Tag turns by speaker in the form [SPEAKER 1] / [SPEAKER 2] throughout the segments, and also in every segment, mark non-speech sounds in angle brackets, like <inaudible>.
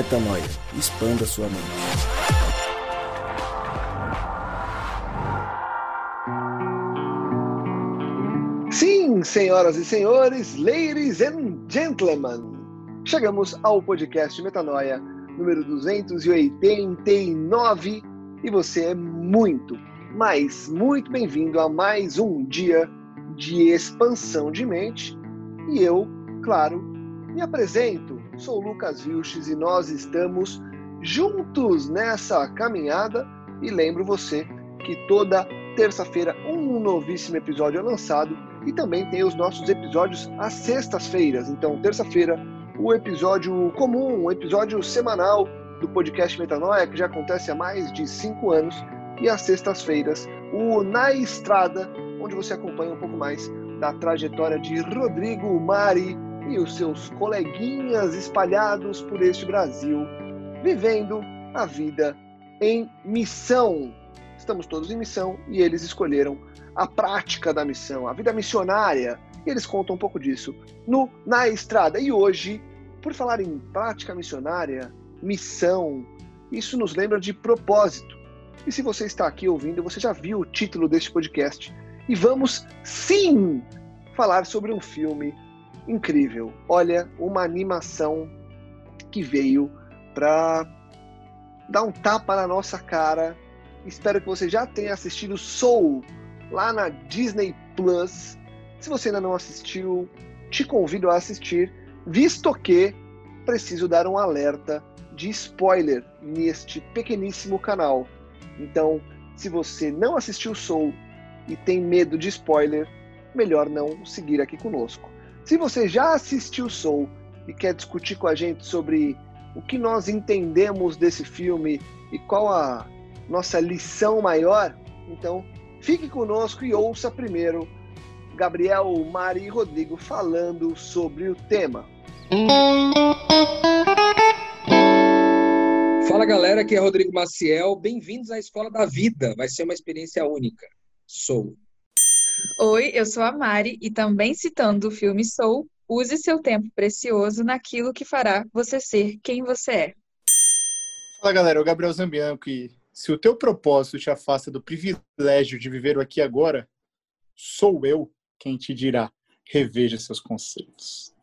[SPEAKER 1] Metanoia. Expanda sua mente.
[SPEAKER 2] Sim, senhoras e senhores, ladies and gentlemen, chegamos ao podcast Metanoia número 289 e você é muito, mas muito bem-vindo a mais um dia de expansão de mente e eu, claro, me apresento, sou Lucas Vilches e nós estamos juntos nessa caminhada. E lembro você que toda terça-feira um novíssimo episódio é lançado e também tem os nossos episódios às sextas-feiras. Então, terça-feira, o episódio comum, o episódio semanal do podcast Metanoia, que já acontece há mais de cinco anos, e às sextas-feiras, o Na Estrada, onde você acompanha um pouco mais da trajetória de Rodrigo Mari e os seus coleguinhas espalhados por este Brasil, vivendo a vida em missão. Estamos todos em missão e eles escolheram a prática da missão, a vida missionária. E eles contam um pouco disso no Na Estrada. E hoje, por falar em prática missionária, missão, isso nos lembra de propósito. E se você está aqui ouvindo, você já viu o título deste podcast. E vamos sim falar sobre um filme incrível. Olha, uma animação que veio para dar um tapa na nossa cara. Espero que você já tenha assistido Soul lá na Disney Plus. Se você ainda não assistiu, te convido a assistir, visto que preciso dar um alerta de spoiler neste pequeníssimo canal. Então, se você não assistiu Soul e tem medo de spoiler, melhor não seguir aqui conosco. Se você já assistiu Soul e quer discutir com a gente sobre o que nós entendemos desse filme e qual a nossa lição maior, então fique conosco e ouça primeiro Gabriel, Mari e Rodrigo falando sobre o tema.
[SPEAKER 3] Fala galera, aqui é Rodrigo Maciel. Bem-vindos à Escola da Vida. Vai ser uma experiência única. Sou.
[SPEAKER 4] Oi, eu sou a Mari e também citando o filme Soul, use seu tempo precioso naquilo que fará você ser quem você é.
[SPEAKER 5] Fala galera, é o Gabriel Zambianco e se o teu propósito te afasta do privilégio de viver o aqui e agora, sou eu quem te dirá, reveja seus conceitos.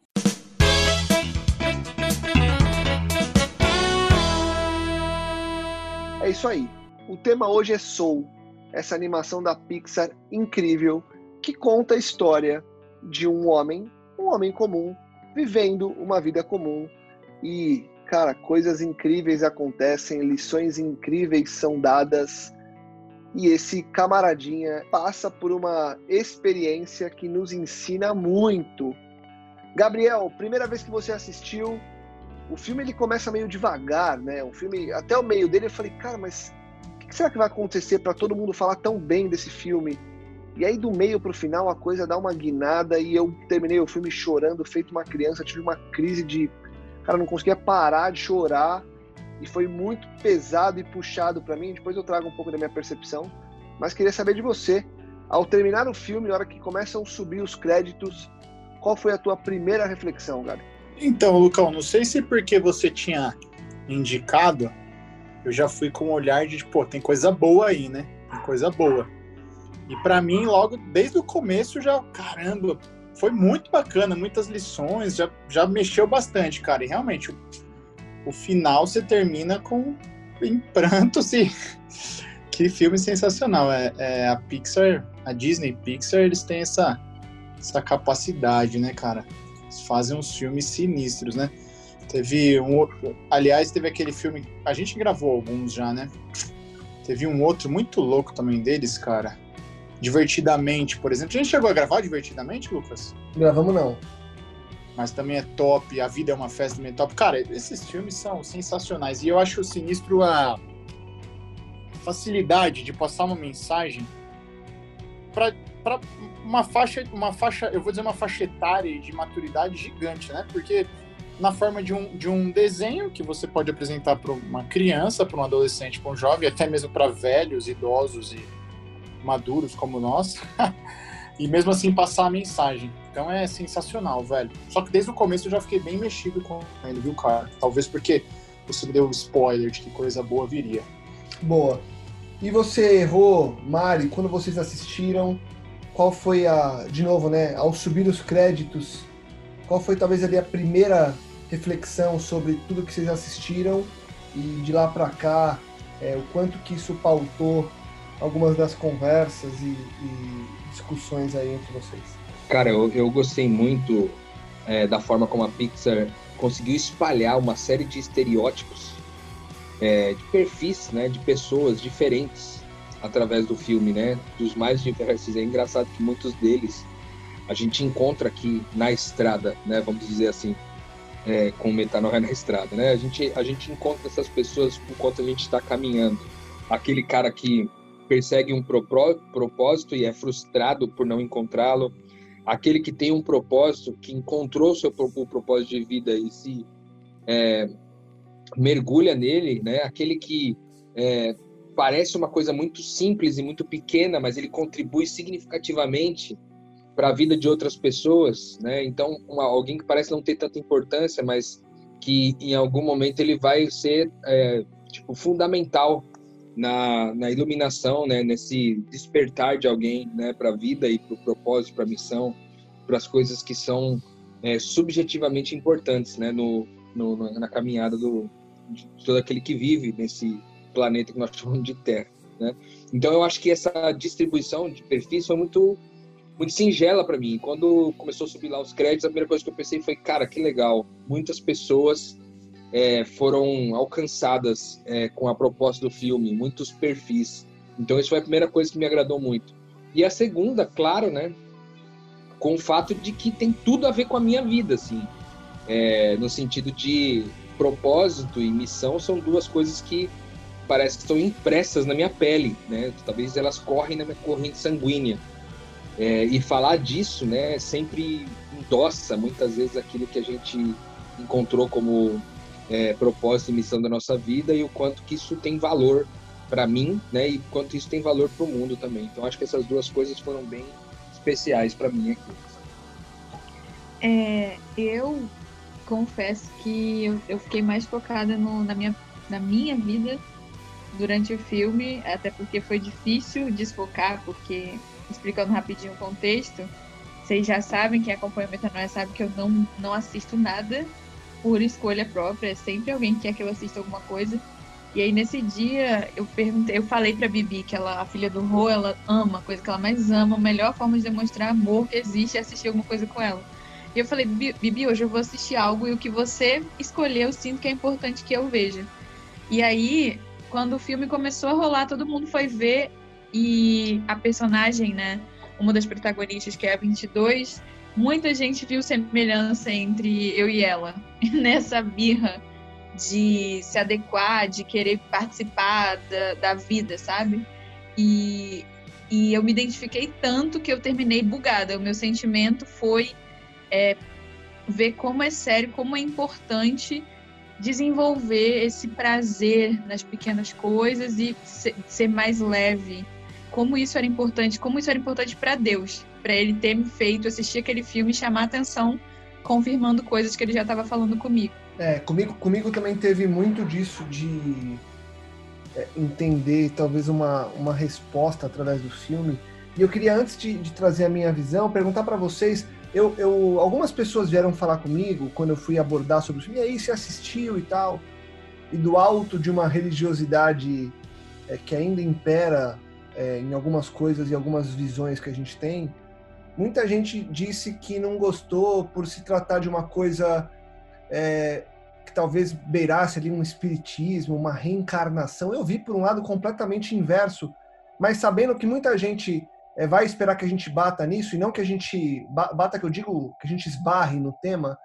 [SPEAKER 2] É isso aí. O tema hoje é Soul, essa animação da Pixar incrível que conta a história de um homem, um homem comum, vivendo uma vida comum e, cara, coisas incríveis acontecem, lições incríveis são dadas e esse camaradinha passa por uma experiência que nos ensina muito. Gabriel, primeira vez que você assistiu, o filme ele começa meio devagar, né? O filme, até o meio dele eu falei, cara, mas que será que vai acontecer para todo mundo falar tão bem desse filme? E aí, do meio pro final, a coisa dá uma guinada e eu terminei o filme chorando, feito uma criança. Tive uma crise de. Cara, não conseguia parar de chorar. E foi muito pesado e puxado para mim. Depois eu trago um pouco da minha percepção. Mas queria saber de você. Ao terminar o filme, na hora que começam a subir os créditos, qual foi a tua primeira reflexão, Gabi?
[SPEAKER 5] Então, Lucão, não sei se porque você tinha indicado, eu já fui com um olhar de, pô, tem coisa boa aí, né? Tem coisa boa. E para mim, logo desde o começo, já, caramba, foi muito bacana, muitas lições, já, já mexeu bastante, cara. E realmente, o, o final você termina com em prantos e <laughs> que filme sensacional. É, é, a Pixar, a Disney Pixar, eles têm essa, essa capacidade, né, cara? Eles fazem uns filmes sinistros, né? Teve um. Aliás, teve aquele filme. A gente gravou alguns já, né? Teve um outro muito louco também deles, cara. Divertidamente, por exemplo. A gente chegou a gravar Divertidamente, Lucas?
[SPEAKER 2] Gravamos não.
[SPEAKER 5] Mas também é top. A Vida é uma Festa também é top. Cara, esses filmes são sensacionais. E eu acho sinistro a facilidade de passar uma mensagem para uma faixa, uma faixa, eu vou dizer uma faixa etária de maturidade gigante, né? Porque na forma de um, de um desenho que você pode apresentar para uma criança, para um adolescente, para um jovem, até mesmo para velhos, idosos e maduros como nós, <laughs> e mesmo assim passar a mensagem. Então é sensacional, velho. Só que desde o começo eu já fiquei bem mexido com ele, viu, cara? Talvez porque você me deu um spoiler de que coisa boa viria.
[SPEAKER 2] Boa. E você errou, Mari, quando vocês assistiram? Qual foi a, de novo, né, ao subir os créditos, qual foi talvez ali a primeira reflexão sobre tudo que vocês assistiram e de lá para cá, é, o quanto que isso pautou algumas das conversas e, e discussões aí entre vocês?
[SPEAKER 3] Cara, eu, eu gostei muito é, da forma como a Pixar conseguiu espalhar uma série de estereótipos, é, de perfis, né, de pessoas diferentes através do filme, né, dos mais diversos. É engraçado que muitos deles a gente encontra aqui na estrada, né, vamos dizer assim, é, com metanoia na estrada, né? A gente a gente encontra essas pessoas enquanto a gente está caminhando. Aquele cara que persegue um propósito e é frustrado por não encontrá-lo aquele que tem um propósito, que encontrou seu o propósito de vida e se é, mergulha nele, né? Aquele que é, parece uma coisa muito simples e muito pequena, mas ele contribui significativamente para a vida de outras pessoas, né? Então, uma, alguém que parece não ter tanta importância, mas que em algum momento ele vai ser é, tipo fundamental na, na iluminação, né, nesse despertar de alguém, né, para a vida e para o propósito, para a missão, para as coisas que são é, subjetivamente importantes, né, no, no, na caminhada do de todo aquele que vive nesse planeta que nós <laughs> chamamos de Terra, né? Então eu acho que essa distribuição de perfis foi muito muito singela para mim. Quando começou a subir lá os créditos, a primeira coisa que eu pensei foi, cara, que legal. Muitas pessoas é, foram alcançadas é, com a proposta do filme, muitos perfis. Então, isso foi a primeira coisa que me agradou muito. E a segunda, claro, né, com o fato de que tem tudo a ver com a minha vida, assim, é, no sentido de propósito e missão são duas coisas que parece que estão impressas na minha pele, né? Talvez elas correm na minha corrente sanguínea. É, e falar disso, né, sempre endossa muitas vezes aquilo que a gente encontrou como é, propósito e missão da nossa vida e o quanto que isso tem valor para mim, né? E quanto isso tem valor para o mundo também. Então acho que essas duas coisas foram bem especiais para mim aqui.
[SPEAKER 4] É, eu confesso que eu, eu fiquei mais focada no, na, minha, na minha vida durante o filme, até porque foi difícil desfocar, porque, explicando rapidinho o contexto, vocês já sabem, quem acompanha o Metanoia sabe que eu não, não assisto nada por escolha própria, é sempre alguém quer que eu assista alguma coisa. E aí nesse dia eu perguntei, eu falei pra Bibi que ela, a filha do Rô, ela ama, a coisa que ela mais ama, a melhor forma de demonstrar amor que existe é assistir alguma coisa com ela. E eu falei, Bibi, hoje eu vou assistir algo e o que você escolher eu sinto que é importante que eu veja. E aí, quando o filme começou a rolar, todo mundo foi ver e a personagem, né, uma das protagonistas, que é a 22, muita gente viu semelhança entre eu e ela <laughs> nessa birra de se adequar, de querer participar da, da vida, sabe? E, e eu me identifiquei tanto que eu terminei bugada. O meu sentimento foi é, ver como é sério, como é importante desenvolver esse prazer nas pequenas coisas e ser mais leve. Como isso era importante, como isso era importante para Deus, para ele ter me feito assistir aquele filme e chamar atenção, confirmando coisas que ele já estava falando comigo.
[SPEAKER 2] É, comigo, comigo também teve muito disso de é, entender talvez uma, uma resposta através do filme. E eu queria, antes de, de trazer a minha visão, perguntar para vocês. Eu, eu, algumas pessoas vieram falar comigo quando eu fui abordar sobre o filme, e aí, você assistiu e tal? E do alto de uma religiosidade é, que ainda impera é, em algumas coisas e algumas visões que a gente tem, muita gente disse que não gostou por se tratar de uma coisa é, que talvez beirasse ali um espiritismo, uma reencarnação. Eu vi por um lado completamente inverso, mas sabendo que muita gente é, vai esperar que a gente bata nisso e não que a gente bata, que eu digo, que a gente esbarre no tema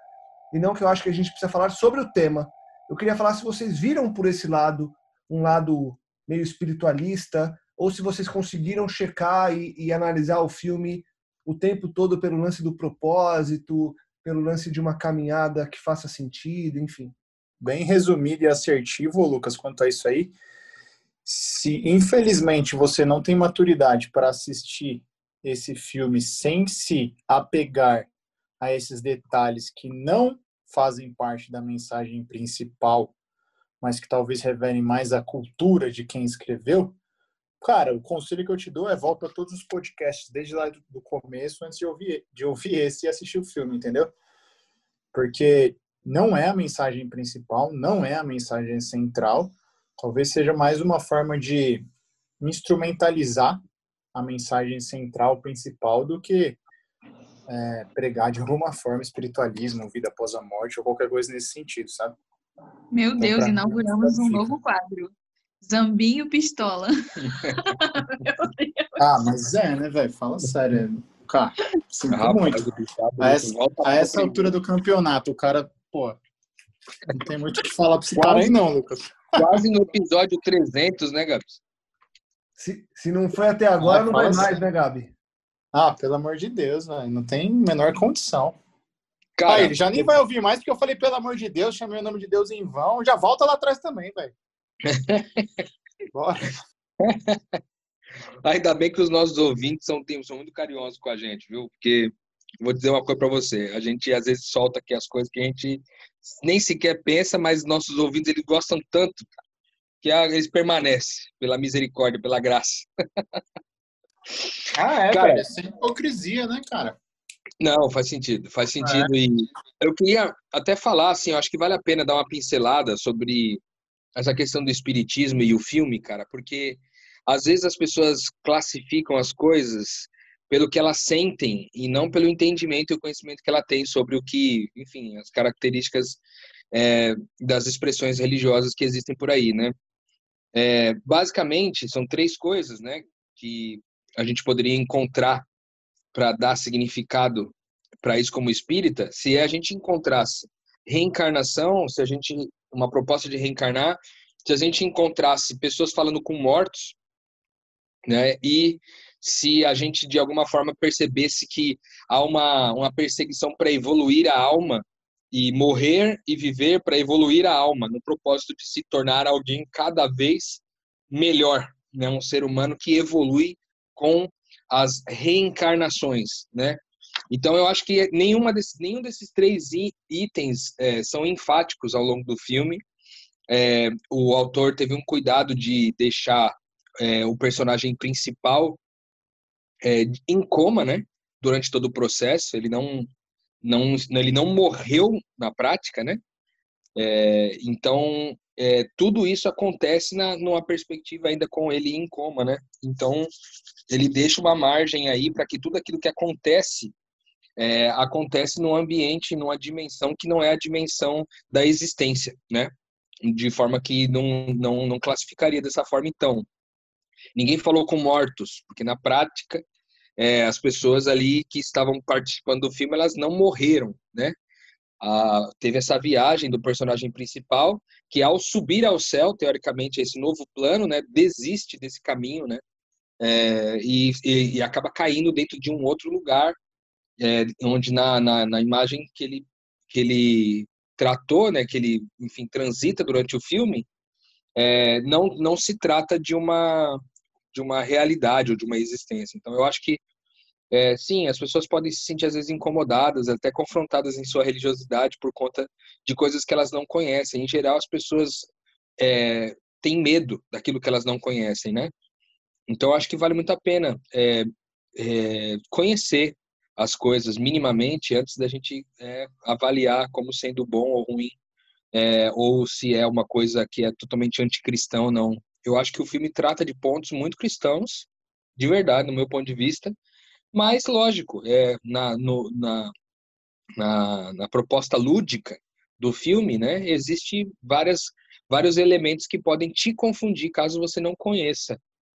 [SPEAKER 2] e não que eu acho que a gente precisa falar sobre o tema. Eu queria falar se vocês viram por esse lado um lado meio espiritualista ou se vocês conseguiram checar e, e analisar o filme o tempo todo pelo lance do propósito, pelo lance de uma caminhada que faça sentido, enfim.
[SPEAKER 5] Bem resumido e assertivo, Lucas, quanto a isso aí. Se infelizmente você não tem maturidade para assistir esse filme sem se apegar a esses detalhes que não fazem parte da mensagem principal mas que talvez revelem mais a cultura de quem escreveu, cara, o conselho que eu te dou é volta a todos os podcasts desde lá do começo antes de ouvir, de ouvir esse e assistir o filme, entendeu? Porque não é a mensagem principal, não é a mensagem central, talvez seja mais uma forma de instrumentalizar a mensagem central principal do que é, pregar de alguma forma espiritualismo, vida após a morte ou qualquer coisa nesse sentido, sabe?
[SPEAKER 4] Meu então, Deus, inauguramos um novo quadro. Zambinho Pistola. <laughs>
[SPEAKER 5] ah, mas é, né, velho? Fala sério. Cara, sinto ah, muito. A essa, a essa altura do campeonato, o cara, pô, não tem muito o que falar pra esse cara aí não, Lucas.
[SPEAKER 3] Quase no episódio 300, né, Gabs?
[SPEAKER 2] Se, se não foi até agora, ah, não vai mais, né, Gabi?
[SPEAKER 5] Ah, pelo amor de Deus, velho. Não tem menor condição. Cara, ah, ele já nem vai ouvir mais porque eu falei, pelo amor de Deus, chamei o nome de Deus em vão. Já volta lá atrás também, velho.
[SPEAKER 3] Bora. Ainda bem que os nossos ouvintes são, são muito carinhosos com a gente, viu? Porque vou dizer uma coisa para você. A gente às vezes solta aqui as coisas que a gente nem sequer pensa, mas nossos ouvintes eles gostam tanto que eles permanecem pela misericórdia, pela graça.
[SPEAKER 5] Ah, é, cara, velho, sem hipocrisia, né, cara?
[SPEAKER 3] Não, faz sentido, faz sentido. É. E eu queria até falar, assim, eu acho que vale a pena dar uma pincelada sobre essa questão do espiritismo e o filme, cara, porque às vezes as pessoas classificam as coisas pelo que elas sentem e não pelo entendimento e o conhecimento que ela tem sobre o que, enfim, as características é, das expressões religiosas que existem por aí, né? É, basicamente, são três coisas, né, que a gente poderia encontrar para dar significado para isso como espírita, se a gente encontrasse reencarnação, se a gente uma proposta de reencarnar, se a gente encontrasse pessoas falando com mortos, né? E se a gente de alguma forma percebesse que há uma uma perseguição para evoluir a alma e morrer e viver para evoluir a alma, no propósito de se tornar alguém cada vez melhor, né? Um ser humano que evolui com as reencarnações, né? Então eu acho que nenhuma desses, nenhum desses três itens é, são enfáticos ao longo do filme. É, o autor teve um cuidado de deixar é, o personagem principal é, em coma, né? Durante todo o processo, ele não, não, ele não morreu na prática, né? É, então é, tudo isso acontece na, numa perspectiva ainda com ele em coma, né? Então ele deixa uma margem aí para que tudo aquilo que acontece é, acontece num ambiente, numa dimensão que não é a dimensão da existência, né? De forma que não, não, não classificaria dessa forma, então. Ninguém falou com mortos, porque na prática é, as pessoas ali que estavam participando do filme elas não morreram, né? Ah, teve essa viagem do personagem principal que ao subir ao céu, teoricamente esse novo plano, né, desiste desse caminho, né? é, e, e, e, acaba caindo dentro de um outro lugar, é, onde na, na, na, imagem que ele, que ele tratou, né, que ele, enfim, transita durante o filme, é, não, não se trata de uma, de uma realidade ou de uma existência. Então, eu acho que, é, sim, as pessoas podem se sentir, às vezes, incomodadas, até confrontadas em sua religiosidade por conta de coisas que elas não conhecem. Em geral, as pessoas é, têm medo daquilo que elas não conhecem, né? Então, acho que vale muito a pena é, é, conhecer as coisas minimamente antes da gente é, avaliar como sendo bom ou ruim, é, ou se é uma coisa que é totalmente anticristão ou não. Eu acho que o filme trata de pontos muito cristãos, de verdade, no meu ponto de vista, mas, lógico, é, na, no, na, na, na proposta lúdica do filme, né, existe vários elementos que podem te confundir caso você não conheça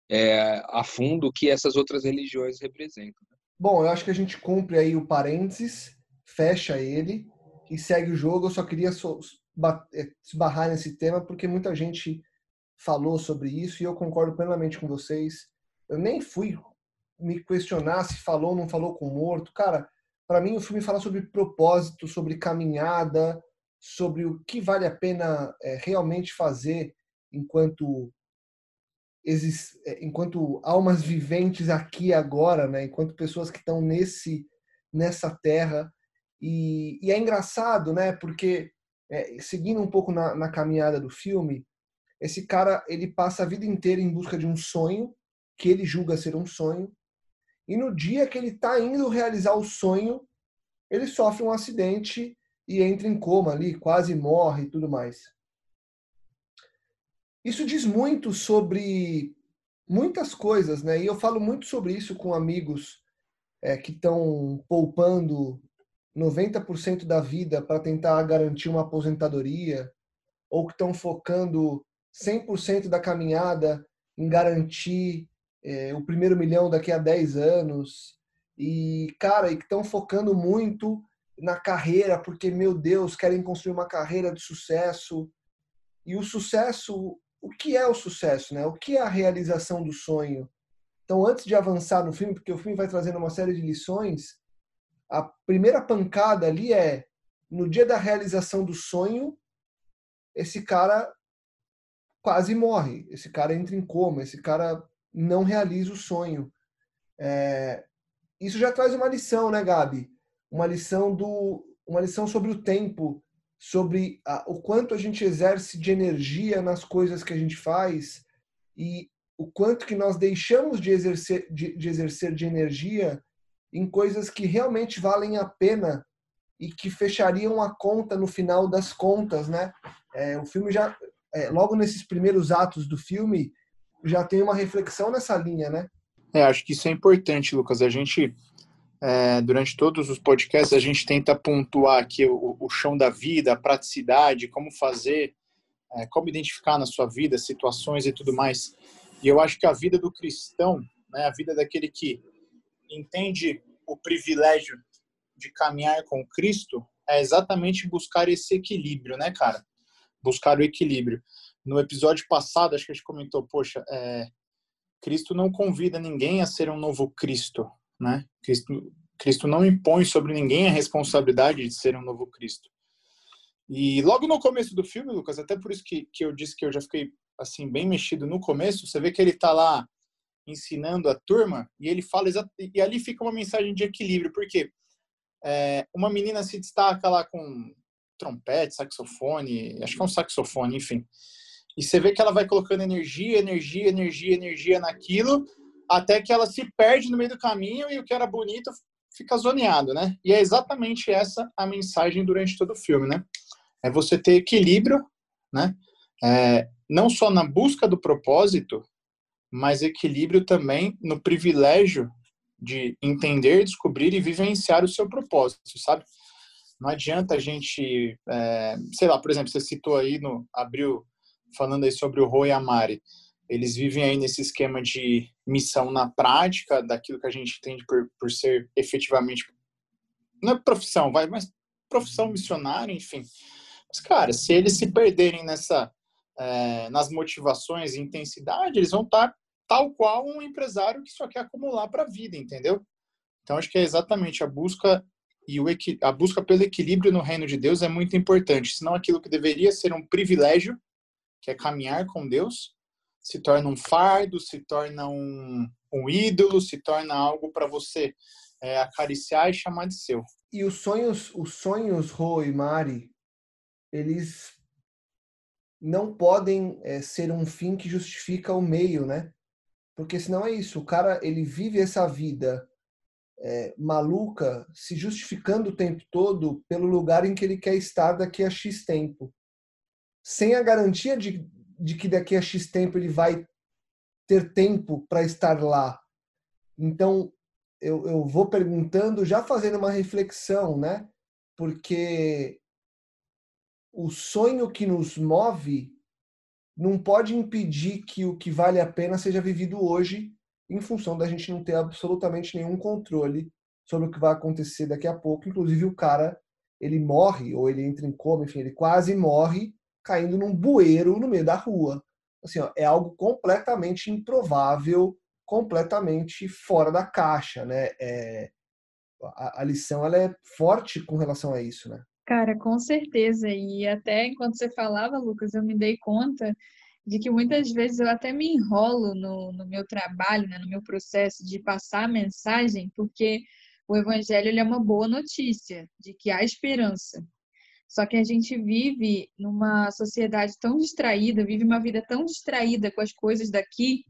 [SPEAKER 3] é, a fundo o que essas outras religiões representam.
[SPEAKER 2] Bom, eu acho que a gente cumpre aí o parênteses, fecha ele e segue o jogo. Eu só queria é, esbarrar nesse tema porque muita gente falou sobre isso e eu concordo plenamente com vocês. Eu nem fui me questionar se falou ou não falou com morto. Cara, para mim o filme fala sobre propósito, sobre caminhada, sobre o que vale a pena é, realmente fazer enquanto é, enquanto almas viventes aqui agora, né? Enquanto pessoas que estão nesse nessa terra e, e, é engraçado, né? Porque é, seguindo um pouco na, na caminhada do filme, esse cara ele passa a vida inteira em busca de um sonho que ele julga ser um sonho e no dia que ele está indo realizar o sonho ele sofre um acidente e entra em coma ali, quase morre e tudo mais. Isso diz muito sobre muitas coisas, né? E eu falo muito sobre isso com amigos é, que estão poupando 90% da vida para tentar garantir uma aposentadoria, ou que estão focando 100% da caminhada em garantir é, o primeiro milhão daqui a 10 anos. E, cara, e que estão focando muito na carreira, porque, meu Deus, querem construir uma carreira de sucesso. E o sucesso, o que é o sucesso, né? O que é a realização do sonho? Então, antes de avançar no filme, porque o filme vai trazendo uma série de lições, a primeira pancada ali é no dia da realização do sonho, esse cara quase morre, esse cara entra em coma, esse cara não realiza o sonho. É, isso já traz uma lição, né, Gabi? Uma lição do, uma lição sobre o tempo, sobre a, o quanto a gente exerce de energia nas coisas que a gente faz e o quanto que nós deixamos de exercer de, de exercer de energia em coisas que realmente valem a pena e que fechariam a conta no final das contas, né? É, o filme já, é, logo nesses primeiros atos do filme, já tem uma reflexão nessa linha, né?
[SPEAKER 5] É, acho que isso é importante, Lucas. A gente, é, durante todos os podcasts, a gente tenta pontuar aqui o, o chão da vida, a praticidade, como fazer, é, como identificar na sua vida situações e tudo mais. E eu acho que a vida do cristão, né, a vida daquele que entende o privilégio de caminhar com Cristo é exatamente buscar esse equilíbrio, né, cara? Buscar o equilíbrio. No episódio passado, acho que a gente comentou, poxa, é, Cristo não convida ninguém a ser um novo Cristo, né? Cristo, Cristo não impõe sobre ninguém a responsabilidade de ser um novo Cristo. E logo no começo do filme, Lucas, até por isso que, que eu disse que eu já fiquei assim bem mexido no começo, você vê que ele tá lá ensinando a turma e ele fala e ali fica uma mensagem de equilíbrio porque é, uma menina se destaca lá com trompete, saxofone, acho que é um saxofone, enfim. E você vê que ela vai colocando energia, energia, energia, energia naquilo, até que ela se perde no meio do caminho e o que era bonito fica zoneado, né? E é exatamente essa a mensagem durante todo o filme, né? É você ter equilíbrio, né? É, não só na busca do propósito, mas equilíbrio também no privilégio de entender, descobrir e vivenciar o seu propósito, sabe? Não adianta a gente, é, sei lá, por exemplo, você citou aí no abril falando aí sobre o Rô e a Mari. Eles vivem aí nesse esquema de missão na prática, daquilo que a gente entende por, por ser efetivamente não é profissão, vai, mas profissão missionária, enfim. Mas cara, se eles se perderem nessa é, nas motivações e intensidade, eles vão estar tal qual um empresário que só quer acumular para a vida, entendeu? Então acho que é exatamente a busca e o a busca pelo equilíbrio no reino de Deus é muito importante, senão aquilo que deveria ser um privilégio, que é caminhar com Deus, se torna um fardo, se torna um, um ídolo, se torna algo para você é, acariciar e chamar de seu.
[SPEAKER 2] E os sonhos, os sonhos, Rô e Mari, eles não podem é, ser um fim que justifica o meio, né? Porque senão é isso, o cara ele vive essa vida é, maluca, se justificando o tempo todo pelo lugar em que ele quer estar daqui a X tempo. Sem a garantia de, de que daqui a X tempo ele vai ter tempo para estar lá. Então, eu, eu vou perguntando, já fazendo uma reflexão, né? Porque o sonho que nos move não pode impedir que o que vale a pena seja vivido hoje, em função da gente não ter absolutamente nenhum controle sobre o que vai acontecer daqui a pouco. Inclusive, o cara ele morre, ou ele entra em coma, enfim, ele quase morre caindo num bueiro no meio da rua. Assim, ó, é algo completamente improvável, completamente fora da caixa, né? É, a, a lição ela é forte com relação a isso, né?
[SPEAKER 4] Cara, com certeza. E até enquanto você falava, Lucas, eu me dei conta de que muitas vezes eu até me enrolo no, no meu trabalho, né, no meu processo de passar a mensagem, porque o evangelho é uma boa notícia de que há esperança. Só que a gente vive numa sociedade tão distraída, vive uma vida tão distraída com as coisas daqui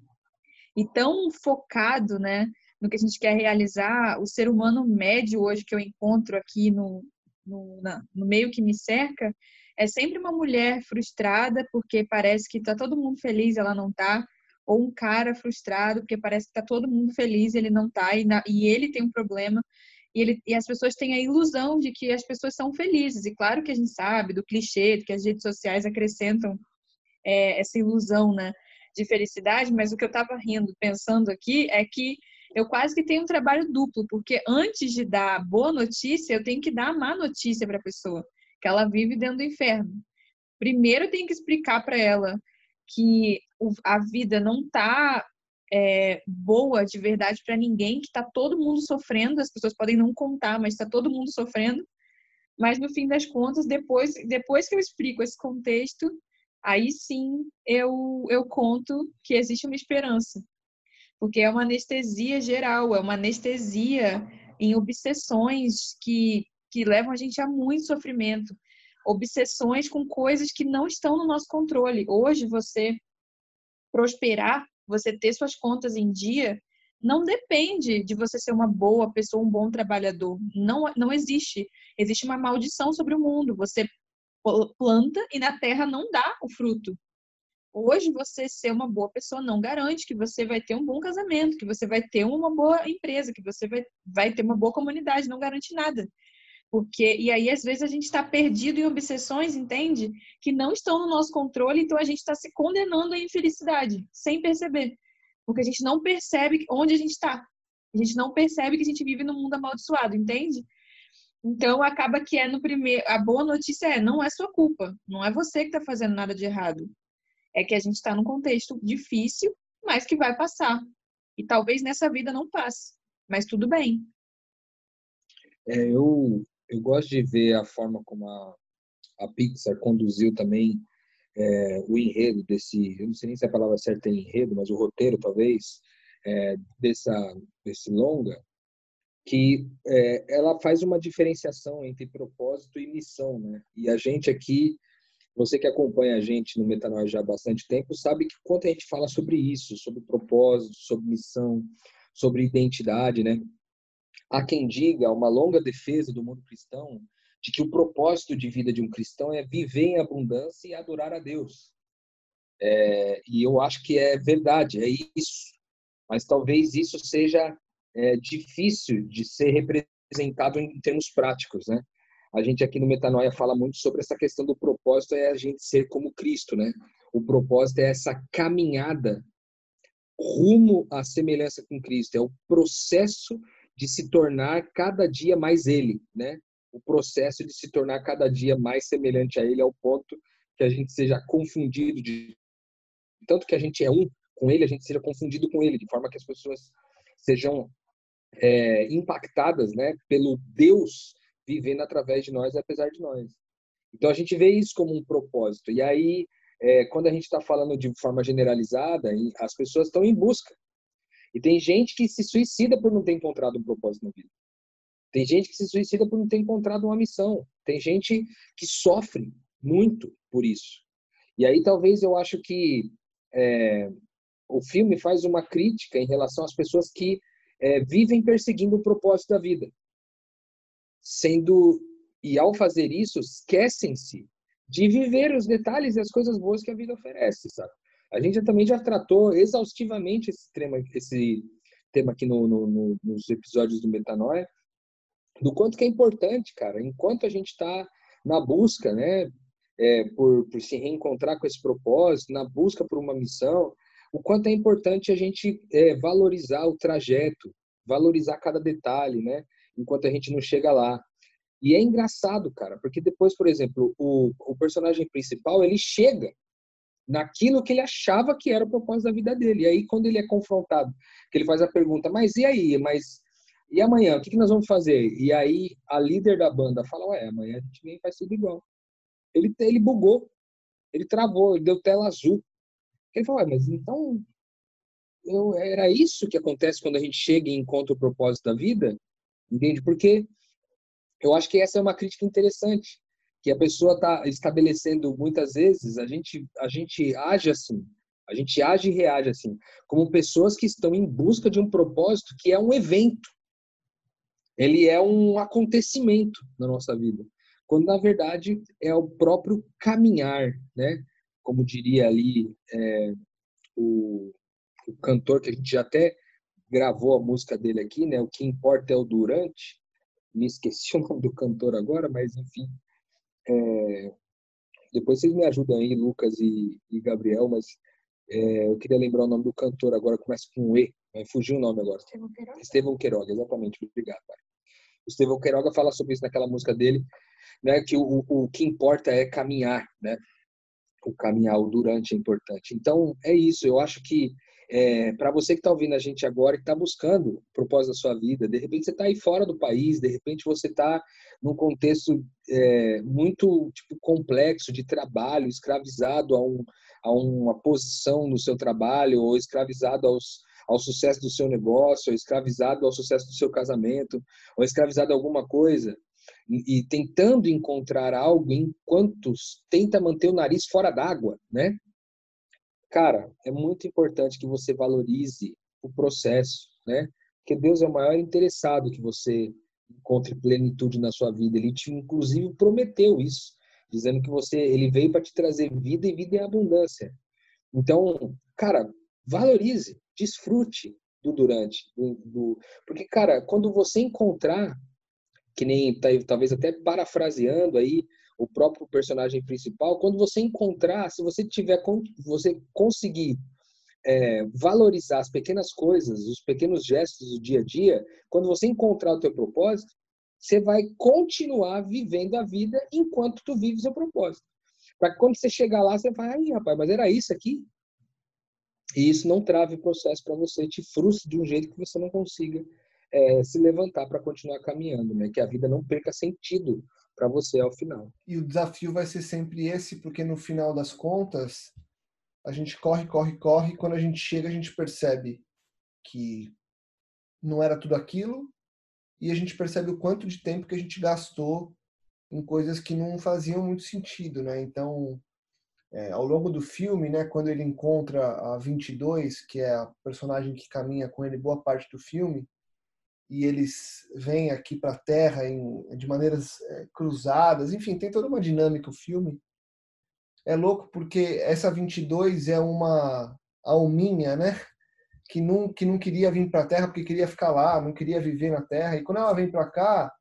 [SPEAKER 4] e tão focado, né, no que a gente quer realizar. O ser humano médio hoje que eu encontro aqui no, no, na, no meio que me cerca é sempre uma mulher frustrada porque parece que está todo mundo feliz, ela não está, ou um cara frustrado porque parece que está todo mundo feliz, ele não está e, e ele tem um problema. E, ele, e as pessoas têm a ilusão de que as pessoas são felizes. E claro que a gente sabe do clichê, que as redes sociais acrescentam é, essa ilusão né, de felicidade, mas o que eu estava rindo, pensando aqui, é que eu quase que tenho um trabalho duplo, porque antes de dar boa notícia, eu tenho que dar má notícia para a pessoa, que ela vive dentro do inferno. Primeiro, eu tenho que explicar para ela que a vida não está é, boa de verdade para ninguém, que está todo mundo sofrendo, as pessoas podem não contar, mas está todo mundo sofrendo. Mas no fim das contas, depois, depois que eu explico esse contexto, aí sim eu, eu conto que existe uma esperança. Porque é uma anestesia geral, é uma anestesia em obsessões que, que levam a gente a muito sofrimento. Obsessões com coisas que não estão no nosso controle. Hoje, você prosperar você ter suas contas em dia não depende de você ser uma boa pessoa, um bom trabalhador. Não, não existe. Existe uma maldição sobre o mundo. Você planta e na terra não dá o fruto. Hoje, você ser uma boa pessoa não garante que você vai ter um bom casamento, que você vai ter uma boa empresa, que você vai, vai ter uma boa comunidade. Não garante nada. Porque, e aí, às vezes, a gente está perdido em obsessões, entende? Que não estão no nosso controle, então a gente está se condenando à infelicidade, sem perceber. Porque a gente não percebe onde a gente está. A gente não percebe que a gente vive num mundo amaldiçoado, entende? Então, acaba que é no primeiro. A boa notícia é: não é sua culpa. Não é você que está fazendo nada de errado. É que a gente está num contexto difícil, mas que vai passar. E talvez nessa vida não passe. Mas tudo bem.
[SPEAKER 3] É, eu eu gosto de ver a forma como a, a Pixar conduziu também é, o enredo desse, eu não sei nem se a palavra certa é enredo, mas o roteiro talvez é, dessa desse longa, que é, ela faz uma diferenciação entre propósito e missão, né? E a gente aqui, você que acompanha a gente no Metanoia já há bastante tempo, sabe que quando a gente fala sobre isso, sobre propósito, sobre missão, sobre identidade, né? Há quem diga, uma longa defesa do mundo cristão, de que o propósito de vida de um cristão é viver em abundância e adorar a Deus. É, e eu acho que é verdade, é isso. Mas talvez isso seja é, difícil de ser representado em termos práticos, né? A gente aqui no Metanoia fala muito sobre essa questão do propósito é a gente ser como Cristo, né? O propósito é essa caminhada rumo à semelhança com Cristo, é o processo de se tornar cada dia mais ele, né? O processo de se tornar cada dia mais semelhante a ele ao ponto que a gente seja confundido de tanto que a gente é um com ele, a gente seja confundido com ele, de forma que as pessoas sejam é, impactadas, né, pelo Deus vivendo através de nós, apesar de nós. Então a gente vê isso como um propósito. E aí, é, quando a gente está falando de forma generalizada, as pessoas estão em busca e tem gente que se suicida por não ter encontrado um propósito na vida. Tem gente que se suicida por não ter encontrado uma missão. Tem gente que sofre muito por isso. E aí talvez eu acho que é, o filme faz uma crítica em relação às pessoas que é, vivem perseguindo o propósito da vida, sendo e ao fazer isso esquecem-se de viver os detalhes e as coisas boas que a vida oferece, sabe? A gente também já tratou exaustivamente esse tema, esse tema aqui no, no, no, nos episódios do Metanoia, do quanto que é importante, cara, enquanto a gente está na busca, né, é, por, por se reencontrar com esse propósito, na busca por uma missão, o quanto é importante a gente é, valorizar o trajeto, valorizar cada detalhe, né, enquanto a gente não chega lá. E é engraçado, cara, porque depois, por exemplo, o, o personagem principal, ele chega naquilo que ele achava que era o propósito da vida dele. E aí, quando ele é confrontado, que ele faz a pergunta, mas e aí? Mas e amanhã? O que, nós vamos fazer? E aí, a líder da banda fala, ué, amanhã a gente vem faz tudo igual. Ele, ele bugou, ele travou, ele deu tela azul. Ele falou, ué, mas então, eu, era isso que acontece quando a gente chega e encontra o propósito da vida? Entende? Porque eu acho que essa é uma crítica interessante que a pessoa está estabelecendo muitas vezes, a gente, a gente age assim, a gente age e reage assim, como pessoas que estão em busca de um propósito que é um evento. Ele é um acontecimento na nossa vida, quando na verdade é o próprio caminhar, né? Como diria ali é, o, o cantor que a gente já até gravou a música dele aqui, né? O que importa é o durante. Me esqueci <laughs> o nome do cantor agora, mas enfim. É... Depois vocês me ajudam aí, Lucas e, e Gabriel, mas é, eu queria lembrar o nome do cantor agora, começa com E, mas fugiu o nome agora. Estevão Queiroga. Estevão Queiroga, exatamente, obrigado. Pai. O Estevão Queiroga fala sobre isso naquela música dele, né, que o, o que importa é caminhar, né? O caminhar, o durante é importante. Então, é isso, eu acho que é, para você que está ouvindo a gente agora e está buscando o propósito da sua vida, de repente você está aí fora do país, de repente você está num contexto é, muito tipo, complexo de trabalho, escravizado a, um, a uma posição no seu trabalho, ou escravizado aos, ao sucesso do seu negócio, ou escravizado ao sucesso do seu casamento, ou escravizado a alguma coisa, e, e tentando encontrar algo enquanto tenta manter o nariz fora d'água, né? Cara, é muito importante que você valorize o processo, né? Porque Deus é o maior interessado que você encontre plenitude na sua vida. Ele te, inclusive, prometeu isso, dizendo que você, ele veio para te trazer vida e vida em abundância. Então, cara, valorize, desfrute do durante, do, do, porque, cara, quando você encontrar, que nem tá, talvez até parafraseando aí o próprio personagem principal, quando você encontrar, se você tiver, você conseguir é, valorizar as pequenas coisas, os pequenos gestos do dia a dia, quando você encontrar o teu propósito, você vai continuar vivendo a vida enquanto tu vives o seu propósito. Para que quando você chegar lá, você vai, ai, rapaz, mas era isso aqui? E isso não trave o processo para você, te frustre de um jeito que você não consiga é, se levantar para continuar caminhando, né? Que a vida não perca sentido para você ao final.
[SPEAKER 2] E o desafio vai ser sempre esse, porque no final das contas, a gente corre, corre, corre, e quando a gente chega, a gente percebe que não era tudo aquilo, e a gente percebe o quanto de tempo que a gente gastou em coisas que não faziam muito sentido, né? Então, é, ao longo do filme, né, quando ele encontra a 22, que é a personagem que caminha com ele boa parte do filme, e eles vêm aqui para a Terra em, de maneiras é, cruzadas, enfim, tem toda uma dinâmica o filme. É louco porque essa 22 é uma alminha, né? Que não, que não queria vir para a Terra porque queria ficar lá, não queria viver na Terra. E quando ela vem para cá,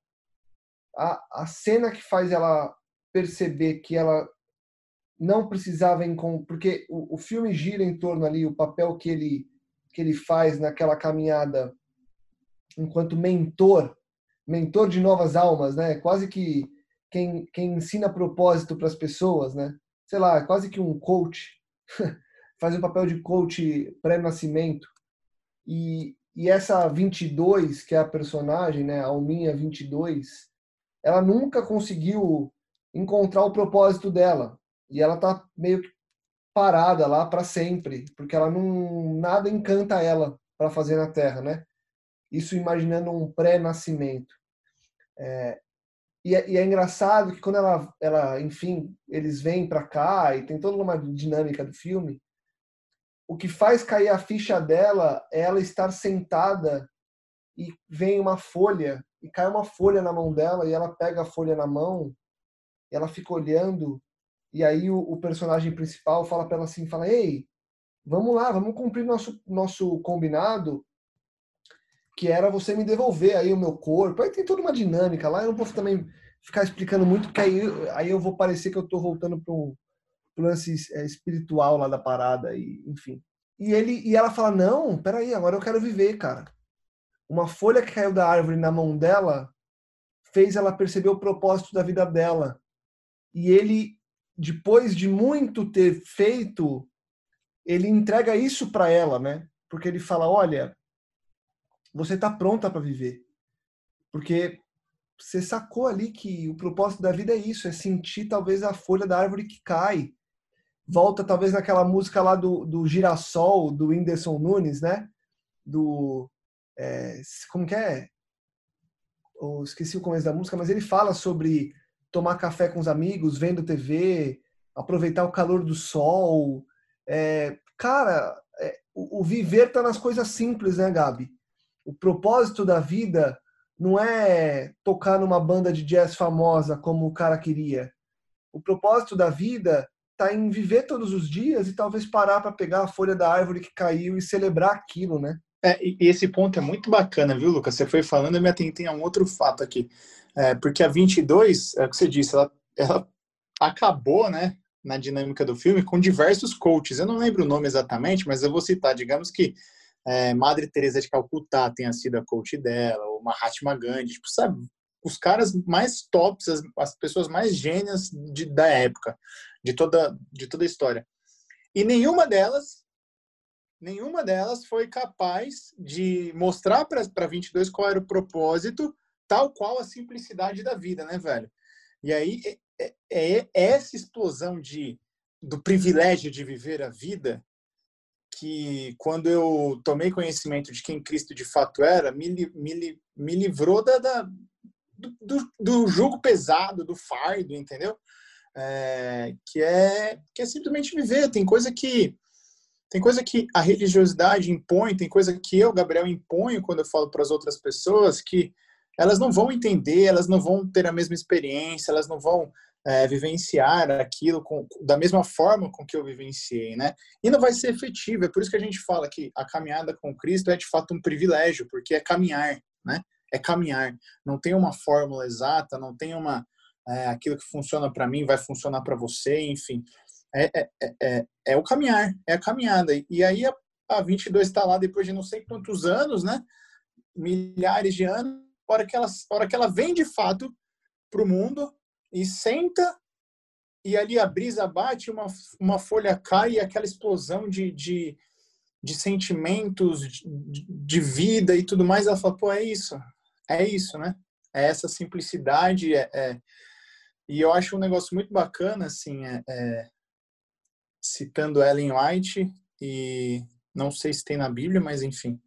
[SPEAKER 2] a, a cena que faz ela perceber que ela não precisava encontrar, porque o, o filme gira em torno ali o papel que ele que ele faz naquela caminhada enquanto mentor, mentor de novas almas, né? Quase que quem, quem ensina propósito para as pessoas, né? Sei lá, quase que um coach, <laughs> faz o papel de coach pré-nascimento. E, e essa 22, que é a personagem, né, a Alminha 22, ela nunca conseguiu encontrar o propósito dela. E ela tá meio que parada lá para sempre, porque ela não nada encanta ela para fazer na Terra, né? Isso imaginando um pré-nascimento. É, e, é, e, é, engraçado que quando ela, ela enfim, eles vêm para cá e tem toda uma dinâmica do filme, o que faz cair a ficha dela é ela estar sentada e vem uma folha e cai uma folha na mão dela e ela pega a folha na mão ela fica olhando e aí o, o personagem principal fala para ela assim, fala, ei, vamos lá, vamos cumprir nosso nosso combinado que era você me devolver aí o meu corpo. Aí tem toda uma dinâmica lá, eu não posso também ficar explicando muito, porque aí, aí eu vou parecer que eu estou voltando para um lance é, espiritual lá da parada, e, enfim. E, ele, e ela fala, não, peraí, agora eu quero viver, cara. Uma folha que caiu da árvore na mão dela fez ela perceber o propósito da vida dela. E ele, depois de muito ter feito, ele entrega isso para ela, né? Porque ele fala, olha, você está pronta para viver. Porque você sacou ali que o propósito da vida é isso, é sentir talvez a folha da árvore que cai. Volta talvez naquela música lá do, do Girassol, do Whindersson Nunes, né? Do. É, como que é? Eu esqueci o começo da música, mas ele fala sobre tomar café com os amigos, vendo TV, aproveitar o calor do sol. É, cara, é, o, o, viver está nas coisas simples, né, Gabi? O propósito da vida não é tocar numa banda de jazz famosa como o cara queria. O propósito da vida está em viver todos os dias e talvez parar para pegar a folha da árvore que caiu e celebrar aquilo, né?
[SPEAKER 5] É, e esse ponto é muito bacana, viu, Lucas? Você foi falando, eu me atentei a um outro fato aqui. É, porque a 22, é o que você disse, ela, ela acabou, né, na dinâmica do filme com diversos coaches. Eu não lembro o nome exatamente, mas eu vou citar. Digamos que é, Madre Teresa de Calcutá tenha sido a coach dela, ou Mahatma Gandhi, tipo, sabe? Os caras mais tops, as, as pessoas mais gênias de, da época, de toda, de toda a história. E nenhuma delas, nenhuma delas foi capaz de mostrar para 22 qual era o propósito, tal qual a simplicidade da vida, né, velho? E aí é, é, é essa explosão de do privilégio de viver a vida que quando eu tomei conhecimento de quem Cristo de fato era, me, me, me livrou da, da do, do, jugo pesado, do fardo, entendeu? É, que é que é simplesmente viver. Tem coisa que tem coisa que a religiosidade impõe, tem coisa que eu, Gabriel, imponho quando eu falo para as outras pessoas que elas não vão entender, elas não vão ter a mesma experiência, elas não vão é, vivenciar aquilo com, da mesma forma com que eu vivenciei, né? E não vai ser efetivo. É por isso que a gente fala que a caminhada com Cristo é de fato um privilégio, porque é caminhar, né? É caminhar. Não tem uma fórmula exata, não tem uma é, aquilo que funciona para mim vai funcionar para você, enfim. É, é, é, é, é, o caminhar, é a caminhada. E aí a, a 22 está lá depois de não sei quantos anos, né? Milhares de anos. Hora que ela, hora que ela vem de fato para o mundo, e senta e ali a brisa bate, uma, uma folha cai e aquela explosão de, de, de sentimentos, de, de, vida e tudo mais. Ela fala, pô, é isso, é isso, né? É essa simplicidade. É, é... E eu acho um negócio muito bacana, assim, é, é... citando Ellen White, e não sei se tem na Bíblia, mas enfim,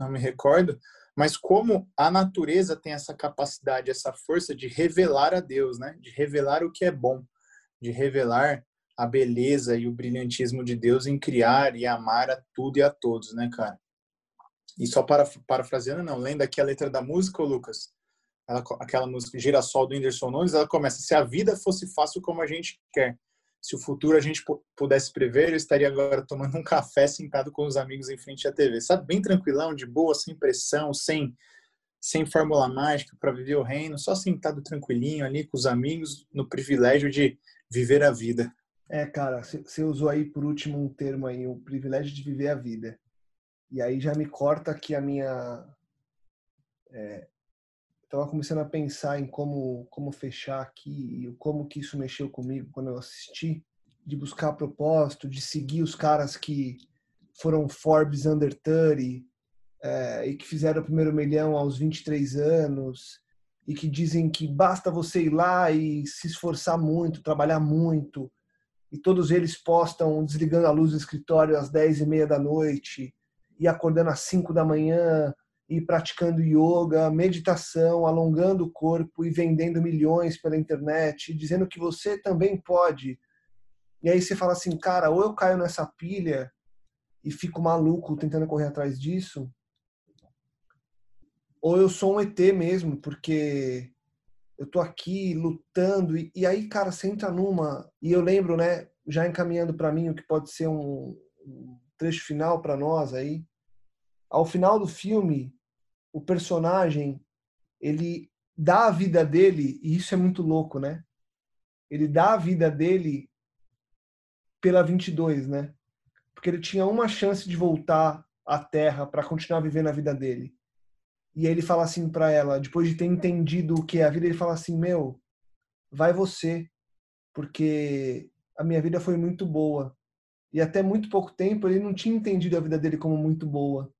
[SPEAKER 5] não me recordo, mas como a natureza tem essa capacidade, essa força de revelar a Deus, né? De revelar o que é bom, de revelar a beleza e o brilhantismo de Deus em criar e amar a tudo e a todos, né, cara? E só para parafraseando, não, lendo aqui a letra da música, Lucas, ela, aquela música Girassol do Whindersson Nunes, ela começa: se a vida fosse fácil como a gente quer, se o futuro a gente pudesse prever, eu estaria agora tomando um café sentado com os amigos em frente à TV. Sabe, bem tranquilão, de boa, sem pressão, sem sem fórmula mágica para viver o reino, só sentado tranquilinho ali com os amigos, no privilégio de viver a vida.
[SPEAKER 2] É, cara, você usou aí por último um termo aí, o privilégio de viver a vida. E aí já me corta aqui a minha é, estava começando a pensar em como como fechar aqui e como que isso mexeu comigo quando eu assisti de buscar propósito de seguir os caras que foram Forbes Under 30 é, e que fizeram o primeiro milhão aos 23 anos e que dizem que basta você ir lá e se esforçar muito, trabalhar muito e todos eles postam desligando a luz do escritório às 10 e meia da noite e acordando às 5 da manhã e praticando yoga, meditação, alongando o corpo e vendendo milhões pela internet, dizendo que você também pode. E aí você fala assim, cara, ou eu caio nessa pilha e fico maluco tentando correr atrás disso, ou eu sou um ET mesmo, porque eu tô aqui lutando e, e aí, cara, você entra numa e eu lembro, né, já encaminhando para mim o que pode ser um, um trecho final para nós aí. Ao final do filme, o personagem ele dá a vida dele, e isso é muito louco, né? Ele dá a vida dele pela 22, né? Porque ele tinha uma chance de voltar à Terra para continuar vivendo a vida dele. E aí ele fala assim para ela, depois de ter entendido o que é a vida, ele fala assim: "Meu, vai você, porque a minha vida foi muito boa". E até muito pouco tempo ele não tinha entendido a vida dele como muito boa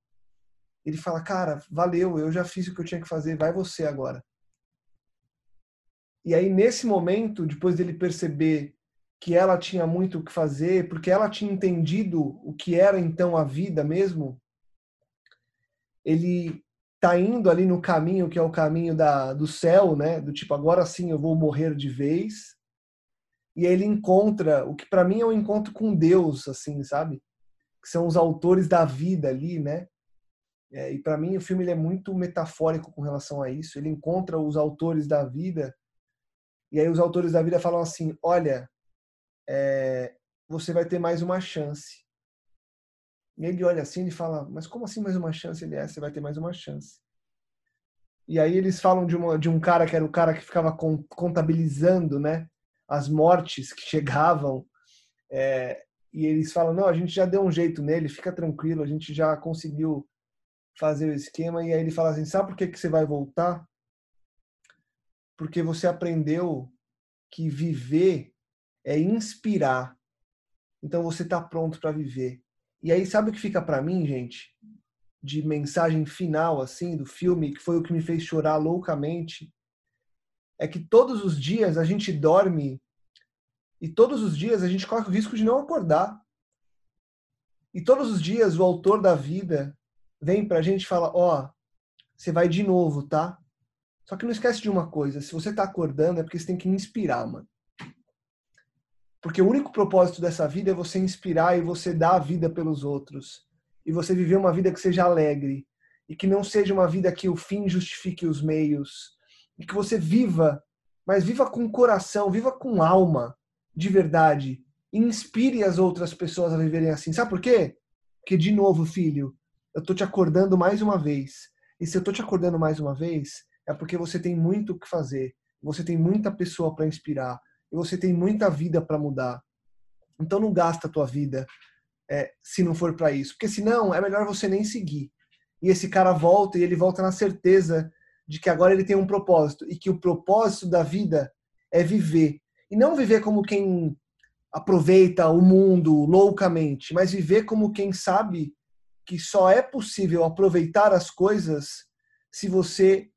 [SPEAKER 2] ele fala, cara, valeu, eu já fiz o que eu tinha que fazer, vai você agora. E aí, nesse momento, depois dele perceber que ela tinha muito o que fazer, porque ela tinha entendido o que era então a vida mesmo, ele tá indo ali no caminho que é o caminho da, do céu, né? Do tipo, agora sim eu vou morrer de vez. E aí ele encontra o que para mim é um encontro com Deus, assim, sabe? Que são os autores da vida ali, né? É, e para mim o filme é muito metafórico com relação a isso. Ele encontra os autores da vida e aí os autores da vida falam assim: olha, é, você vai ter mais uma chance. E ele olha assim e fala: mas como assim mais uma chance? Ele é, você vai ter mais uma chance. E aí eles falam de, uma, de um cara que era o cara que ficava contabilizando, né, as mortes que chegavam. É, e eles falam: não, a gente já deu um jeito nele, fica tranquilo, a gente já conseguiu fazer o esquema. E aí ele fala assim: sabe por que, que você vai voltar? porque você aprendeu que viver é inspirar. Então você está pronto para viver. E aí sabe o que fica para mim, gente? De mensagem final assim do filme, que foi o que me fez chorar loucamente, é que todos os dias a gente dorme e todos os dias a gente corre o risco de não acordar. E todos os dias o autor da vida vem pra gente e fala: "Ó, oh, você vai de novo, tá? Só que não esquece de uma coisa, se você tá acordando é porque você tem que inspirar, mano. Porque o único propósito dessa vida é você inspirar e você dar a vida pelos outros. E você viver uma vida que seja alegre. E que não seja uma vida que o fim justifique os meios. E que você viva, mas viva com coração, viva com alma, de verdade. E inspire as outras pessoas a viverem assim. Sabe por quê? Porque, de novo, filho, eu tô te acordando mais uma vez. E se eu tô te acordando mais uma vez, é porque você tem muito o que fazer, você tem muita pessoa para inspirar, e você tem muita vida para mudar. Então não gasta a tua vida é, se não for para isso, porque senão é melhor você nem seguir. E esse cara volta e ele volta na certeza de que agora ele tem um propósito e que o propósito da vida é viver e não viver como quem aproveita o mundo loucamente, mas viver como quem sabe que só é possível aproveitar as coisas se você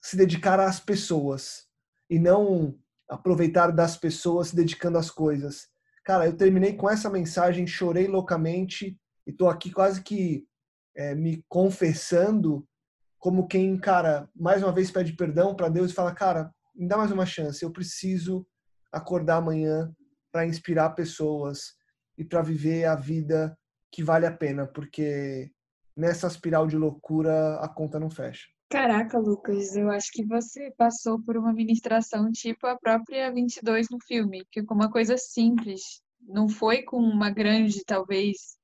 [SPEAKER 2] se dedicar às pessoas e não aproveitar das pessoas se dedicando às coisas. Cara, eu terminei com essa mensagem, chorei loucamente e tô aqui quase que é, me confessando como quem, cara, mais uma vez pede perdão para Deus e fala, cara, me dá mais uma chance, eu preciso acordar amanhã para inspirar pessoas e para viver a vida que vale a pena, porque nessa espiral de loucura a conta não fecha.
[SPEAKER 4] Caraca, Lucas, eu acho que você passou por uma ministração tipo a própria 22 no filme, que com uma coisa simples, não foi com uma grande, talvez,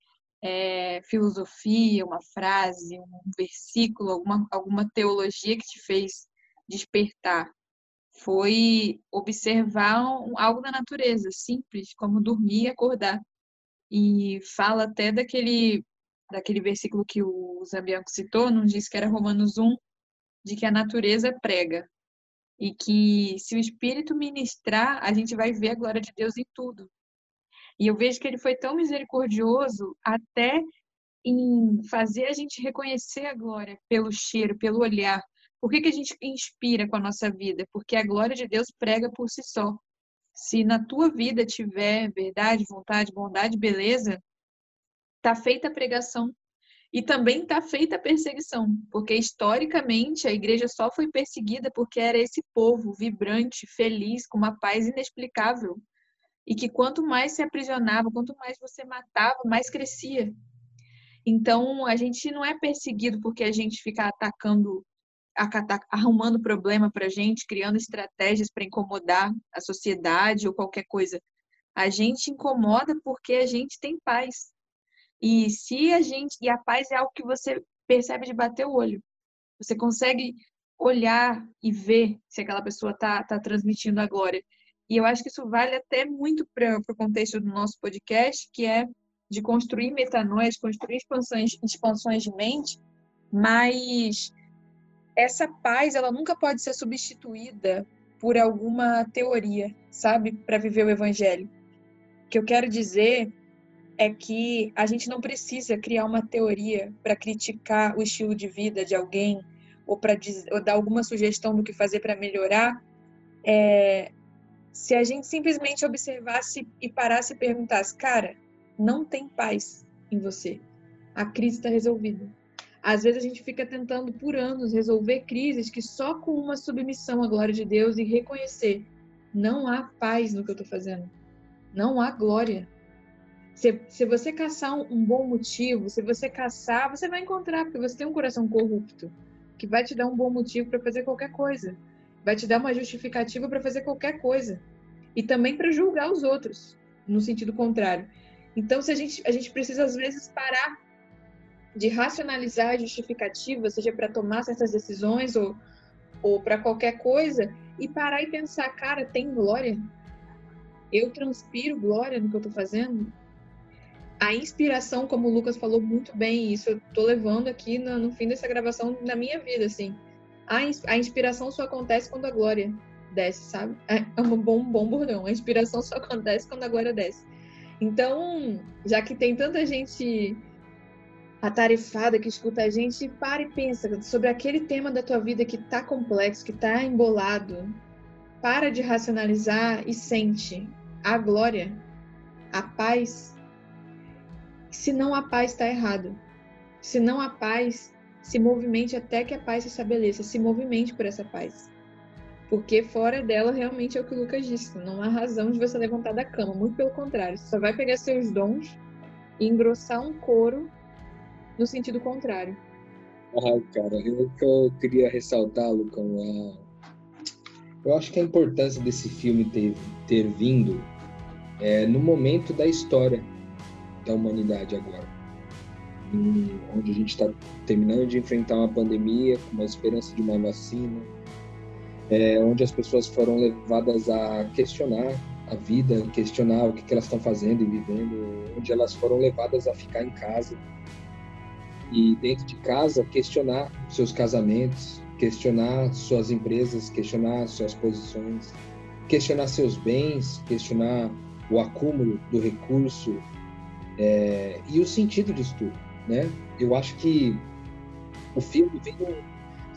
[SPEAKER 4] é, filosofia, uma frase, um versículo, alguma, alguma teologia que te fez despertar. Foi observar um, algo da natureza, simples, como dormir e acordar. E fala até daquele, daquele versículo que o Zambianco citou, não disse que era Romanos 1, de que a natureza prega e que se o Espírito ministrar, a gente vai ver a glória de Deus em tudo. E eu vejo que ele foi tão misericordioso até em fazer a gente reconhecer a glória pelo cheiro, pelo olhar. Por que, que a gente inspira com a nossa vida? Porque a glória de Deus prega por si só. Se na tua vida tiver verdade, vontade, bondade, beleza, tá feita a pregação e também está feita a perseguição, porque historicamente a igreja só foi perseguida porque era esse povo vibrante, feliz, com uma paz inexplicável. E que quanto mais se aprisionava, quanto mais você matava, mais crescia. Então a gente não é perseguido porque a gente fica atacando, arrumando problema para a gente, criando estratégias para incomodar a sociedade ou qualquer coisa. A gente incomoda porque a gente tem paz. E se a gente. E a paz é algo que você percebe de bater o olho. Você consegue olhar e ver se aquela pessoa está tá transmitindo a glória. E eu acho que isso vale até muito para o contexto do nosso podcast, que é de construir metanoias, construir expansões, expansões de mente, mas essa paz ela nunca pode ser substituída por alguma teoria, sabe, para viver o evangelho. O que eu quero dizer é que a gente não precisa criar uma teoria para criticar o estilo de vida de alguém ou para dar alguma sugestão do que fazer para melhorar. É, se a gente simplesmente observasse e parasse e perguntasse, cara, não tem paz em você. A crise está resolvida. Às vezes a gente fica tentando por anos resolver crises que só com uma submissão à glória de Deus e reconhecer não há paz no que eu estou fazendo, não há glória. Se, se você caçar um, um bom motivo, se você caçar, você vai encontrar, porque você tem um coração corrupto que vai te dar um bom motivo para fazer qualquer coisa, vai te dar uma justificativa para fazer qualquer coisa e também para julgar os outros, no sentido contrário. Então, se a gente, a gente precisa às vezes parar de racionalizar a justificativa, seja para tomar certas decisões ou, ou para qualquer coisa, e parar e pensar, cara, tem glória? Eu transpiro glória no que eu estou fazendo? A inspiração, como o Lucas falou muito bem, isso eu estou levando aqui no, no, fim dessa gravação na minha vida, assim. A, a inspiração só acontece quando a glória desce, sabe? É, é um bom, bom bordão. A inspiração só acontece quando a glória desce. Então, já que tem tanta gente atarefada que escuta a gente, para e pensa sobre aquele tema da tua vida que está complexo, que está embolado. Para de racionalizar e sente a glória, a paz. Se não a paz está errado. Se não a paz, se movimente até que a paz se estabeleça. Se movimente por essa paz. Porque fora dela, realmente é o que o Lucas disse. Não há razão de você levantar da cama. Muito pelo contrário. Você só vai pegar seus dons e engrossar um couro no sentido contrário.
[SPEAKER 3] Ah, cara, eu, eu queria ressaltar, Lucão, é, eu acho que a importância desse filme ter, ter vindo é no momento da história da humanidade agora. onde a gente está terminando de enfrentar uma pandemia com uma esperança de uma vacina, é, onde as pessoas foram levadas a questionar a vida, questionar o que, que elas estão fazendo e vivendo, onde elas foram levadas a ficar em casa e dentro de casa questionar seus casamentos, questionar suas empresas, questionar suas posições, questionar seus bens, questionar o acúmulo do recurso é, e o sentido disso tudo, né? Eu acho que o filme vem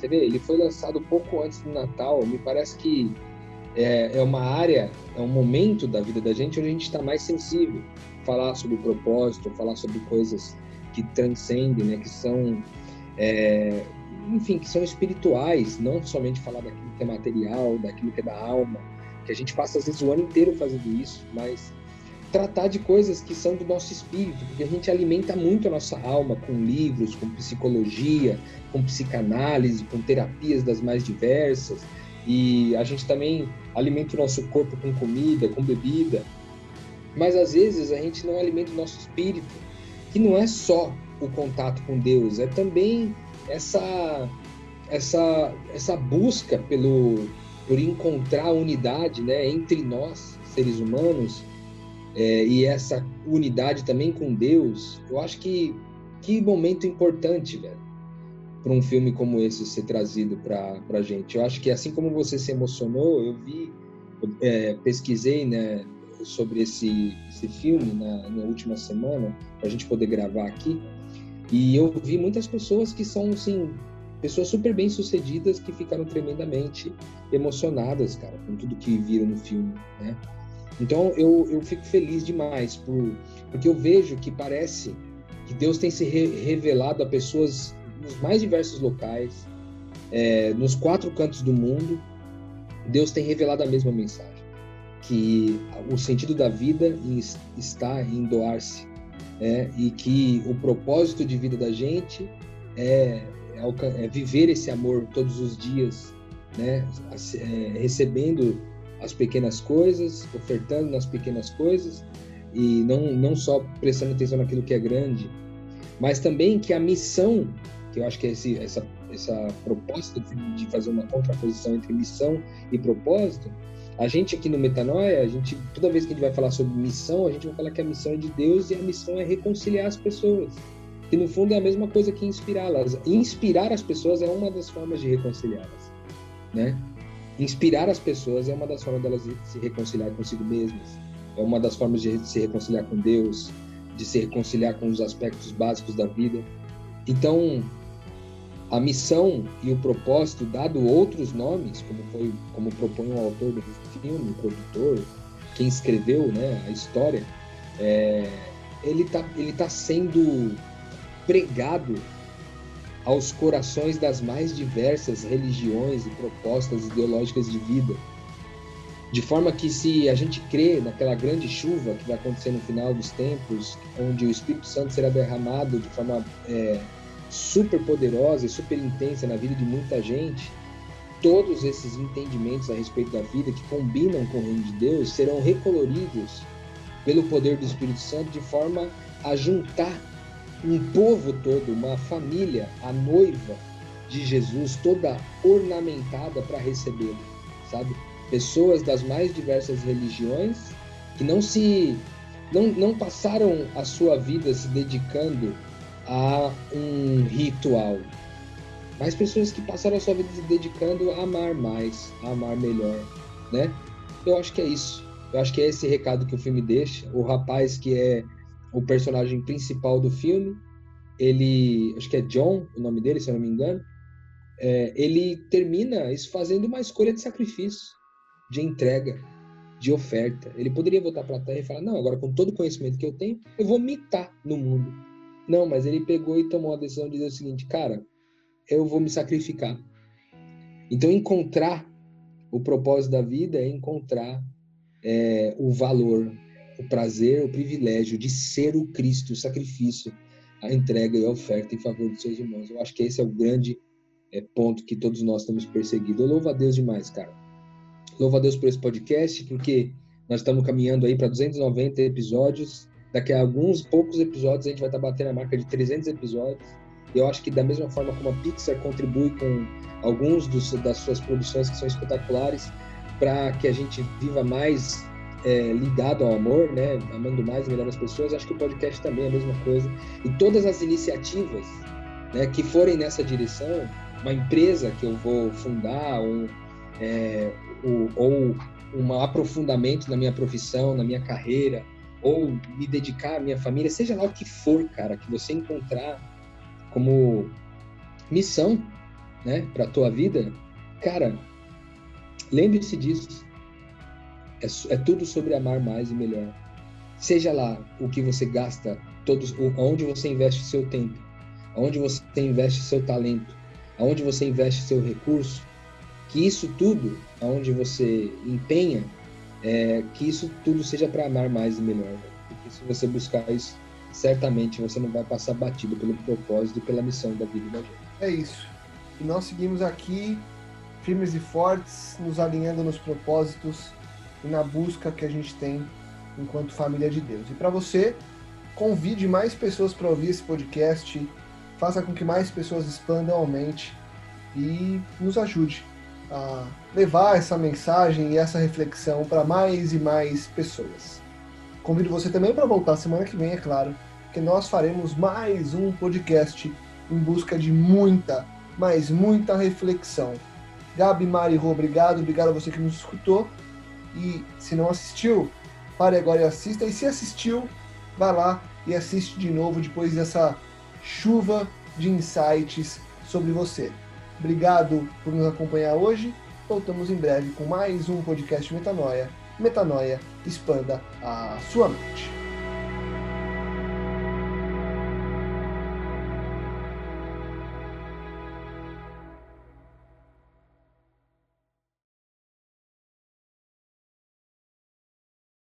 [SPEAKER 3] você vê, ele foi lançado pouco antes do Natal. Me parece que é, é uma área, é um momento da vida da gente onde a gente está mais sensível. Falar sobre propósito, falar sobre coisas que transcendem, né, que são, é, enfim, que são espirituais, não somente falar daquilo que é material, daquilo que é da alma, que a gente passa às vezes o ano inteiro fazendo isso, mas tratar de coisas que são do nosso espírito, porque a gente alimenta muito a nossa alma com livros, com psicologia, com psicanálise, com terapias das mais diversas, e a gente também alimenta o nosso corpo com comida, com bebida, mas às vezes a gente não alimenta o nosso espírito que não é só o contato com Deus, é também essa essa essa busca pelo por encontrar unidade, né, entre nós seres humanos é, e essa unidade também com Deus. Eu acho que que momento importante, velho, para um filme como esse ser trazido para para gente. Eu acho que assim como você se emocionou, eu vi, é, pesquisei, né, sobre esse, esse filme na, na última semana, para a gente poder gravar aqui. E eu vi muitas pessoas que são, assim, pessoas super bem sucedidas que ficaram tremendamente emocionadas, cara, com tudo que viram no filme, né? Então eu, eu fico feliz demais por, porque eu vejo que parece que Deus tem se re revelado a pessoas nos mais diversos locais, é, nos quatro cantos do mundo. Deus tem revelado a mesma mensagem que o sentido da vida está em doar-se, né? e que o propósito de vida da gente é, é, é viver esse amor todos os dias, né? É, recebendo as pequenas coisas, ofertando nas pequenas coisas, e não, não só prestando atenção naquilo que é grande, mas também que a missão, que eu acho que é esse, essa, essa proposta de fazer uma contraposição entre missão e propósito, a gente aqui no Metanoia, a gente, toda vez que a gente vai falar sobre missão, a gente vai falar que a missão é de Deus e a missão é reconciliar as pessoas. Que no fundo é a mesma coisa que inspirá-las. Inspirar as pessoas é uma das formas de reconciliá-las, né? Inspirar as pessoas é uma das formas delas de se reconciliar consigo mesmas. É uma das formas de se reconciliar com Deus, de se reconciliar com os aspectos básicos da vida. Então, a missão e o propósito, dado outros nomes, como foi como propõe o autor do filme, o produtor, quem escreveu né, a história, é, ele está ele tá sendo pregado aos corações das mais diversas religiões e propostas ideológicas de vida. De forma que, se a gente crê naquela grande chuva que vai acontecer no final dos tempos, onde o Espírito Santo será derramado de forma é, super poderosa e super intensa na vida de muita gente, todos esses entendimentos a respeito da vida que combinam com o reino de Deus serão recoloridos pelo poder do Espírito Santo de forma a juntar um povo todo, uma família, a noiva de Jesus, toda ornamentada para recebê-lo, sabe? Pessoas das mais diversas religiões que não se não, não passaram a sua vida se dedicando a um ritual, mas pessoas que passaram a sua vida se dedicando a amar mais, a amar melhor, né? Eu acho que é isso. Eu acho que é esse recado que o filme deixa. O rapaz que é o personagem principal do filme, ele, acho que é John, o nome dele, se eu não me engano, é, ele termina isso fazendo uma escolha de sacrifício, de entrega, de oferta. Ele poderia voltar para a Terra e falar: não, agora com todo o conhecimento que eu tenho, eu vou mitar no mundo. Não, mas ele pegou e tomou a decisão de dizer o seguinte: cara, eu vou me sacrificar. Então, encontrar o propósito da vida é encontrar é, o valor, o prazer, o privilégio de ser o Cristo, o sacrifício, a entrega e a oferta em favor dos seus irmãos. Eu acho que esse é o grande é, ponto que todos nós temos perseguido. Eu louvo a Deus demais, cara. Louvo a Deus por esse podcast, porque nós estamos caminhando aí para 290 episódios. Daqui a alguns poucos episódios a gente vai estar batendo a marca de 300 episódios. E eu acho que da mesma forma como a Pixar contribui com alguns dos, das suas produções que são espetaculares, para que a gente viva mais é, ligado ao amor, né, amando mais e melhor as pessoas, acho que o podcast também é a mesma coisa. E todas as iniciativas né, que forem nessa direção, uma empresa que eu vou fundar, um, é, o, ou um aprofundamento na minha profissão, na minha carreira, ou me dedicar à minha família, seja lá o que for, cara, que você encontrar como missão, né, para tua vida, cara, lembre-se disso. É, é, tudo sobre amar mais e melhor. Seja lá o que você gasta, todos, onde você investe seu tempo, onde você investe seu talento, aonde você investe seu recurso, que isso tudo, aonde você empenha, é, que isso tudo seja para amar mais e melhor. Porque se você buscar isso, certamente você não vai passar batido pelo propósito e pela missão da vida da gente.
[SPEAKER 2] É isso. E nós seguimos aqui firmes e fortes, nos alinhando nos propósitos e na busca que a gente tem enquanto família de Deus. E para você, convide mais pessoas para ouvir esse podcast, faça com que mais pessoas expandam a mente e nos ajude a levar essa mensagem e essa reflexão para mais e mais pessoas. Convido você também para voltar semana que vem, é claro, que nós faremos mais um podcast em busca de muita, mas muita reflexão. Gabi, Mari, Rô, obrigado, obrigado a você que nos escutou. E se não assistiu, pare agora e assista. E se assistiu, vá lá e assiste de novo depois dessa chuva de insights sobre você. Obrigado por nos acompanhar hoje. Voltamos em breve com mais um podcast Metanoia. Metanoia, expanda a sua mente.